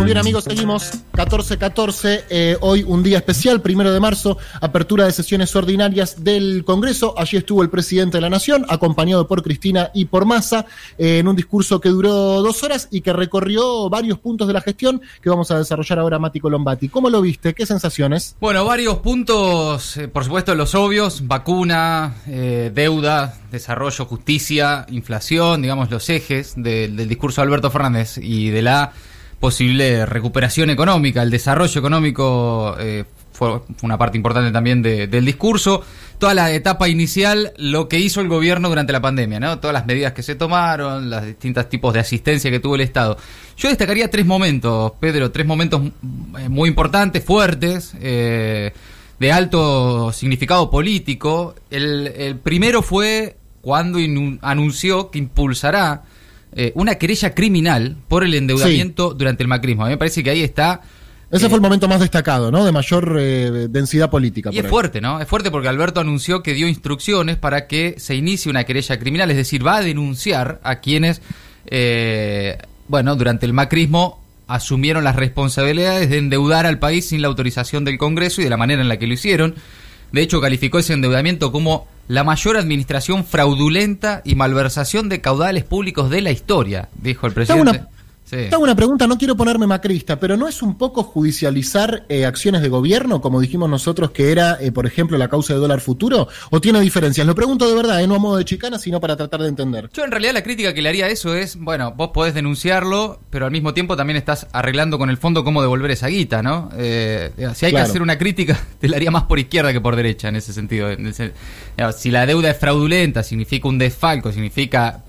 Muy bien amigos, seguimos 14-14, eh, hoy un día especial, primero de marzo, apertura de sesiones ordinarias del Congreso. Allí estuvo el presidente de la Nación, acompañado por Cristina y por Massa, eh, en un discurso que duró dos horas y que recorrió varios puntos de la gestión que vamos a desarrollar ahora Mati Colombati. ¿Cómo lo viste? ¿Qué sensaciones? Bueno, varios puntos, eh, por supuesto los obvios, vacuna, eh, deuda, desarrollo, justicia, inflación, digamos los ejes del discurso de Alberto Fernández y de la posible recuperación económica, el desarrollo económico eh, fue, una parte importante también del discurso. Toda la etapa inicial, lo que hizo el gobierno durante la pandemia, ¿no? Todas las medidas que se tomaron, los distintos tipos de asistencia que tuvo el Estado. Yo destacaría tres momentos, Pedro, tres momentos eh, muy importantes, fuertes, eh, de alto significado político. El, el primero fue cuando anunció que impulsará eh, una querella criminal por el endeudamiento durante el macrismo. A mí me parece que ahí está... Ese fue el eh, momento más destacado, ¿no? De mayor eh, densidad política. Y es fuerte, ¿no? Es fuerte porque Alberto anunció que dio instrucciones para que se inicie una querella criminal, es decir, va a denunciar a quienes, bueno, durante el macrismo asumieron las responsabilidades de endeudar al país sin la autorización del Congreso y de la manera en la que lo hicieron. De hecho, calificó ese endeudamiento como la mayor administración fraudulenta y malversación de caudales públicos de la historia, dijo el presidente. Tengo una pregunta, no quiero ponerme macrista, pero ¿no es un poco judicializar eh, acciones de gobierno, como dijimos nosotros que era, eh, por ejemplo, la causa de dólar futuro? ¿O tiene diferencias? Lo pregunto de verdad, eh, no a modo de chicana, sino para tratar de entender. Yo en realidad la crítica que le haría a eso es, bueno, vos podés denunciarlo, pero al mismo tiempo también estás arreglando con el fondo cómo devolver esa guita, ¿no? si hay que hacer una crítica, te la haría más por izquierda que por derecha en ese sentido. si la deuda es fraudulenta, significa un desfalco, significa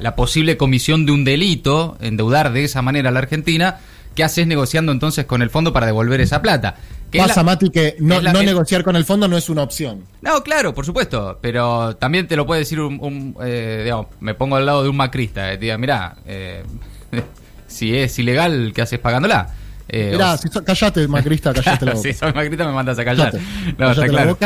la posible comisión de un delito, endeudar de esa manera a la Argentina, ¿qué haces negociando entonces con el fondo para devolver esa plata? Pasa, Mati, que no, negociar con el fondo no es una opción. No, claro, por supuesto, pero también te lo puede decir un, eh, digamos, me pongo al lado de un macrista, eh, diga, mirá, eh, si es ilegal, ¿qué haces pagándola? Eh, mirá, si callate, macrista, callate la boca. si soy macrista me mandas a callar. No, está claro.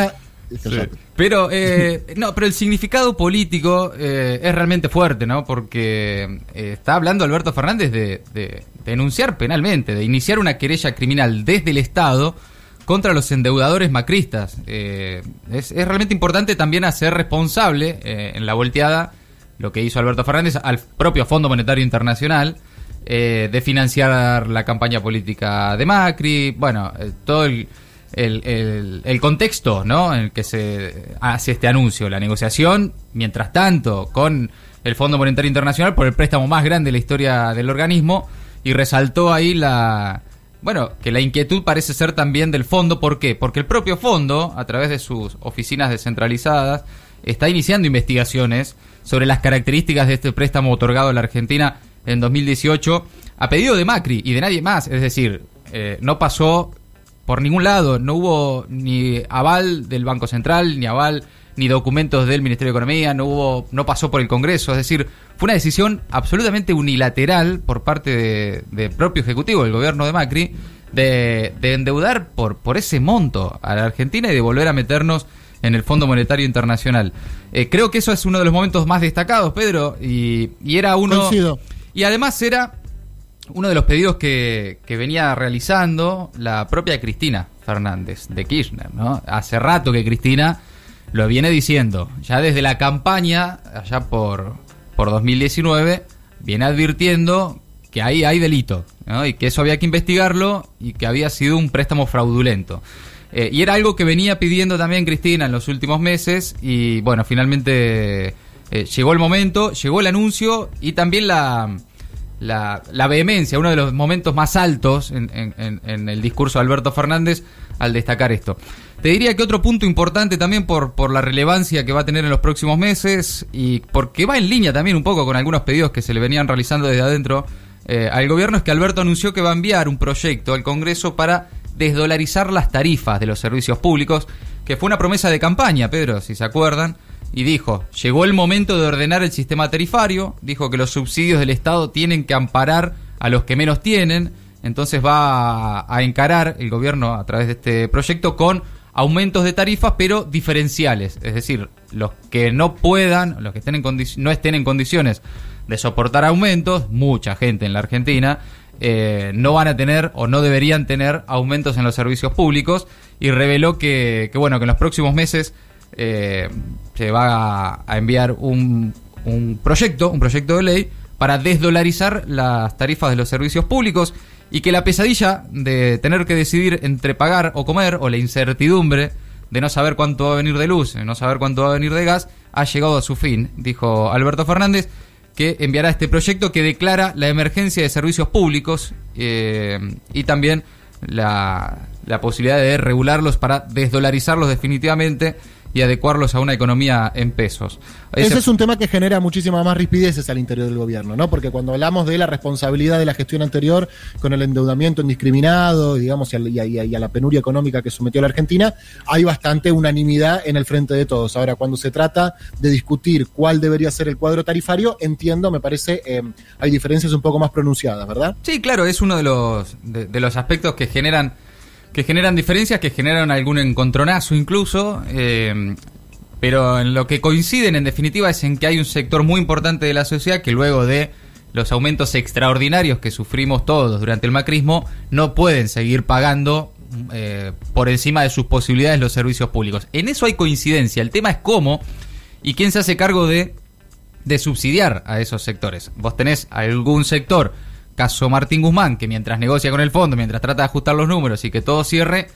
Pero eh, no, pero el significado político eh, es realmente fuerte, ¿no? Porque eh, está hablando Alberto Fernández de, denunciar penalmente, de iniciar una querella criminal desde el Estado contra los endeudadores macristas. Es, es, realmente importante también hacer responsable en la volteada lo que hizo Alberto Fernández al propio Fondo Monetario Internacional de financiar la campaña política de Macri, bueno, todo el el, el, contexto ¿no? en el que se hace este anuncio, la negociación, mientras tanto, con el Fondo Monetario Internacional por el préstamo más grande de la historia del organismo y resaltó ahí la... Bueno, que la inquietud parece ser también del fondo. ¿Por qué? Porque el propio fondo, a través de sus oficinas descentralizadas, está iniciando investigaciones sobre las características de este préstamo otorgado a la Argentina en 2018 a pedido de Macri y de nadie más. Es decir, eh, no pasó por ningún lado. No hubo ni aval del Banco Central, ni aval, ni documentos del Ministerio de Economía, no hubo, no pasó por el Congreso. Es decir, fue una decisión absolutamente unilateral por parte del propio Ejecutivo, del gobierno de Macri, de, endeudar por, por ese monto a la Argentina y de volver a meternos en el Fondo Monetario Internacional. Eh, creo que eso es uno de los momentos más destacados, Pedro, y, y era uno... Y además era uno de los pedidos que, venía realizando la propia Cristina Fernández de Kirchner, ¿no? Hace rato que Cristina lo viene diciendo, ya desde la campaña, allá por, por 2019, viene advirtiendo que ahí hay delito, ¿no? Y que eso había que investigarlo y que había sido un préstamo fraudulento. Eh, y era algo que venía pidiendo también Cristina en los últimos meses y bueno, finalmente eh, llegó el momento, llegó el anuncio y también la la, vehemencia, uno de los momentos más altos en, el discurso de Alberto Fernández al destacar esto. Te diría que otro punto importante también por, por la relevancia que va a tener en los próximos meses y porque va en línea también un poco con algunos pedidos que se le venían realizando desde adentro eh, al gobierno es que Alberto anunció que va a enviar un proyecto al Congreso para desdolarizar las tarifas de los servicios públicos, que fue una promesa de campaña, Pedro, si se acuerdan y dijo, llegó el momento de ordenar el sistema tarifario, dijo que los subsidios del Estado tienen que amparar a los que menos tienen, entonces va a, encarar el gobierno a través de este proyecto con aumentos de tarifas, pero diferenciales. Es decir, los que no puedan, los que estén en no estén en condiciones de soportar aumentos, mucha gente en la Argentina, eh, no van a tener o no deberían tener aumentos en los servicios públicos. Y reveló que, bueno, que en los próximos meses eh, se va a enviar un, un proyecto, un proyecto de ley para desdolarizar las tarifas de los servicios públicos y que la pesadilla de tener que decidir entre pagar o comer o la incertidumbre de no saber cuánto va a venir de luz, de no saber cuánto va a venir de gas, ha llegado a su fin, dijo Alberto Fernández, que enviará este proyecto que declara la emergencia de servicios públicos eh, y también la, la posibilidad de regularlos para desdolarizarlos definitivamente y adecuarlos a una economía en pesos. Ese, es un tema que genera muchísimas más rispideces al interior del gobierno, ¿no? Porque cuando hablamos de la responsabilidad de la gestión anterior con el endeudamiento indiscriminado, digamos, y a, la penuria económica que sometió a la Argentina, hay bastante unanimidad en el frente de todos. Ahora, cuando se trata de discutir cuál debería ser el cuadro tarifario, entiendo, me parece, eh, hay diferencias un poco más pronunciadas, ¿verdad? Sí, claro, es uno de los, de los aspectos que generan que generan diferencias, que generan algún encontronazo incluso, eh, pero en lo que coinciden en definitiva es en que hay un sector muy importante de la sociedad que luego de los aumentos extraordinarios que sufrimos todos durante el macrismo no pueden seguir pagando eh, por encima de sus posibilidades los servicios públicos. En eso hay coincidencia, el tema es cómo y quién se hace cargo de, de subsidiar a esos sectores. Vos tenés algún sector Caso Martín Guzmán, que mientras negocia con el fondo, mientras trata de ajustar los números y que todo cierre,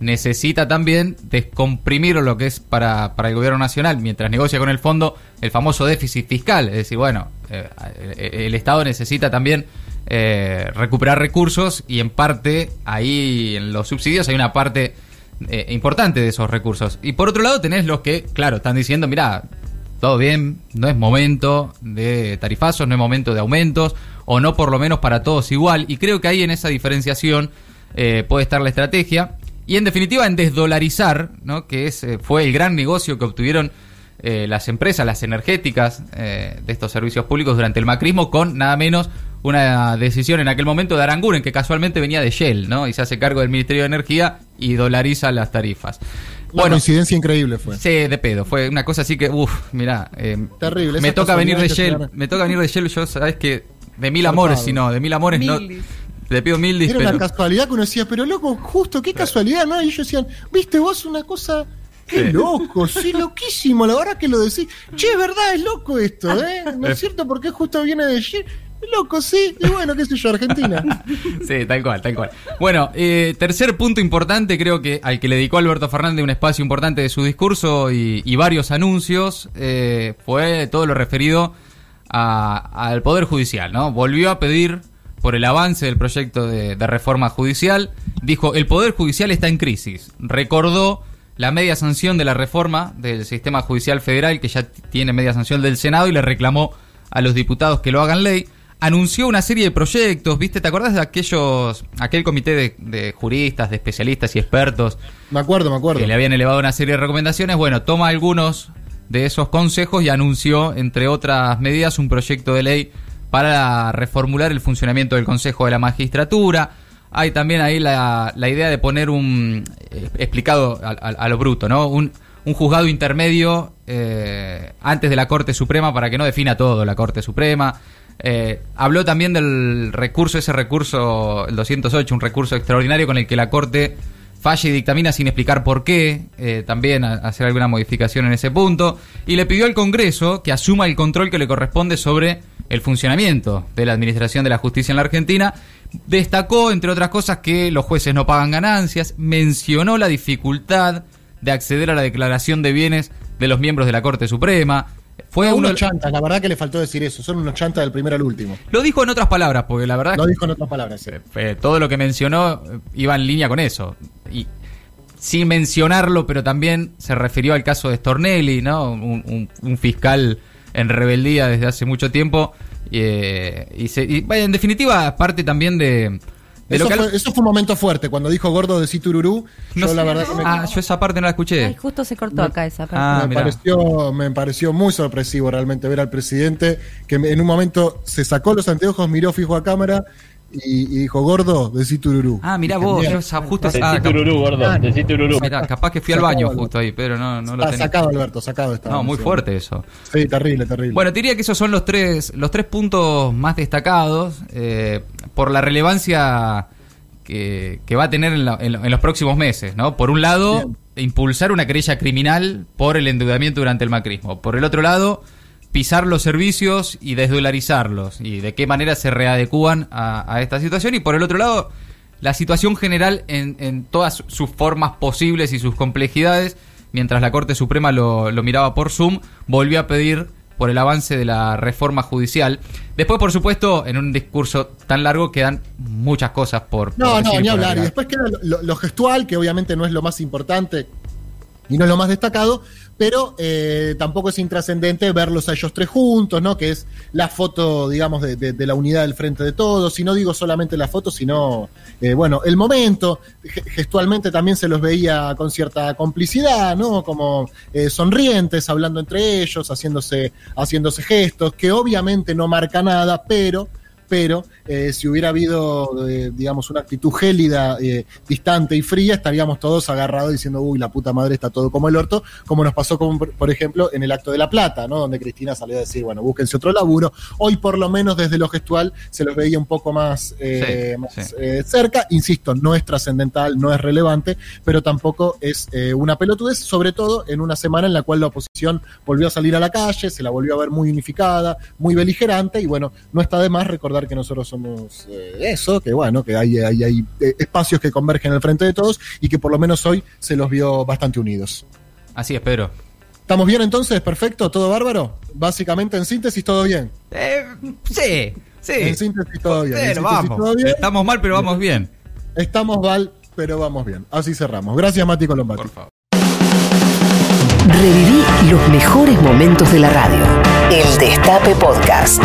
necesita también descomprimir lo que es para, para el gobierno nacional, mientras negocia con el fondo, el famoso déficit fiscal. Es decir, bueno, eh, el Estado necesita también eh, recuperar recursos y en parte ahí en los subsidios hay una parte eh, importante de esos recursos. Y por otro lado tenés los que, claro, están diciendo, mira, todo bien, no es momento de tarifazos, no es momento de aumentos, o no por lo menos para todos igual. Y creo que ahí en esa diferenciación eh, puede estar la estrategia. Y en definitiva en desdolarizar, ¿no? que es, eh, fue el gran negocio que obtuvieron eh, las empresas, las energéticas de estos servicios públicos durante el macrismo, con nada menos una decisión en aquel momento de Aranguren, que casualmente venía de Shell, ¿no? Y se hace cargo del Ministerio de Energía y dolariza las tarifas. Una bueno, coincidencia increíble fue. Sí, de pedo. Fue una cosa así que, uff, mirá. Eh, Terrible. Me toca venir de Shell. Me toca venir de Shell. Yo, sabes que de mil amores, si no, de mil amores no. Le pido mil Era una casualidad que uno decía, pero loco, justo, qué casualidad, ¿no? Y ellos decían, viste vos una cosa. Qué loco, sí, loquísimo, la verdad que lo decís. Che, es verdad, es loco esto, ¿eh? ¿No es cierto? Porque justo viene de Shell. Loco, sí, y bueno, qué sé yo, Argentina. sí, tal cual, tal cual. Bueno, eh, tercer punto importante, creo que al que le dedicó Alberto Fernández un espacio importante de su discurso y, varios anuncios, eh, fue todo lo referido al Poder Judicial, ¿no? Volvió a pedir por el avance del proyecto de, de reforma judicial. Dijo, el Poder Judicial está en crisis. Recordó la media sanción de la reforma del sistema judicial federal, que ya tiene media sanción del Senado, y le reclamó a los diputados que lo hagan ley anunció una serie de proyectos, ¿viste? ¿Te acordás de aquellos, aquel comité de, juristas, de especialistas y expertos? Me acuerdo, me acuerdo. Que le habían elevado una serie de recomendaciones. Bueno, toma algunos de esos consejos y anunció, entre otras medidas, un proyecto de ley para reformular el funcionamiento del Consejo de la Magistratura. Hay también ahí la, idea de poner un, eh, explicado a, lo bruto, ¿no? Un, un juzgado intermedio eh, antes de la Corte Suprema para que no defina todo la Corte Suprema. Eh, habló también del recurso, ese recurso, el 208, un recurso extraordinario con el que la Corte falla y dictamina sin explicar por qué, eh, también hacer alguna modificación en ese punto, y le pidió al Congreso que asuma el control que le corresponde sobre el funcionamiento de la Administración de la Justicia en la Argentina. Destacó, entre otras cosas, que los jueces no pagan ganancias, mencionó la dificultad de acceder a la declaración de bienes de los miembros de la Corte Suprema, fue unos chantas, la verdad que le faltó decir eso, son unos chantas del primero al último. Lo dijo en otras palabras, porque la verdad... Lo dijo en otras palabras, todo lo que mencionó eh, iba en línea con eso. Y sin mencionarlo, pero también se refirió al caso de Stornelli, ¿no? Un, fiscal en rebeldía desde hace mucho tiempo. Eh, y, se, y, en definitiva, parte también de, eso, fue, un momento fuerte, cuando dijo gordo de Citururú. yo la verdad me... Ah, yo esa parte no la escuché. justo se cortó acá esa parte. Ah, me, pareció, me pareció muy sorpresivo realmente ver al presidente que en un momento se sacó los anteojos, miró fijo a cámara y, dijo, gordo, decí tururú. Ah, mirá vos, yo justo esa. Decí tururú, gordo, ah, decí tururú. Mirá, capaz que fui al baño justo ahí, pero no, no lo tenía. Sacado, Alberto, sacado estaba. No, muy fuerte eso. Sí, terrible, terrible. Bueno, diría que esos son los tres, los tres puntos más destacados eh, por la relevancia que, va a tener en, los próximos meses, ¿no? Por un lado, impulsar una querella criminal por el endeudamiento durante el macrismo. Por el otro lado pisar los servicios y desdolarizarlos y de qué manera se readecúan a, esta situación y por el otro lado la situación general en, todas sus formas posibles y sus complejidades mientras la Corte Suprema lo, miraba por Zoom volvió a pedir por el avance de la reforma judicial. Después, por supuesto, en un discurso tan largo quedan muchas cosas por... No, no, ni hablar. Y después queda lo, gestual, que obviamente no es lo más importante y no es lo más destacado, pero eh, tampoco es intrascendente verlos a ellos tres juntos, ¿no? Que es la foto, digamos, de, la unidad del frente de todos. Y no digo solamente la foto, sino, eh, bueno, el momento. Gestualmente también se los veía con cierta complicidad, ¿no? Como eh, sonrientes, hablando entre ellos, haciéndose, haciéndose gestos, que obviamente no marca nada, pero pero eh, si hubiera habido, eh, digamos, una actitud gélida, eh, distante y fría, estaríamos todos agarrados diciendo, uy, la puta madre está todo como el orto, como nos pasó, por ejemplo, en el acto de La Plata, ¿no? Donde Cristina salió a decir, bueno, búsquense otro laburo. Hoy, por lo menos desde lo gestual, se los veía un poco más, cerca. Insisto, no es trascendental, no es relevante, pero tampoco es una pelotudez, sobre todo en una semana en la cual la oposición volvió a salir a la calle, se la volvió a ver muy unificada, muy beligerante, y bueno, no está de más recordar que nosotros somos eh, eso, que bueno, que hay, hay, hay eh, espacios que convergen al frente de todos y que por lo menos hoy se los vio bastante unidos. Así es, Pedro. ¿Estamos bien entonces? ¿Perfecto? ¿Todo bárbaro? Básicamente en síntesis todo bien. Eh, sí, sí. En síntesis todo bien. Estamos mal, pero vamos bien. Estamos mal, pero vamos bien. Así cerramos. Gracias, Mati Colombati. Por favor. Reviví los mejores momentos de la radio. El Destape Podcast.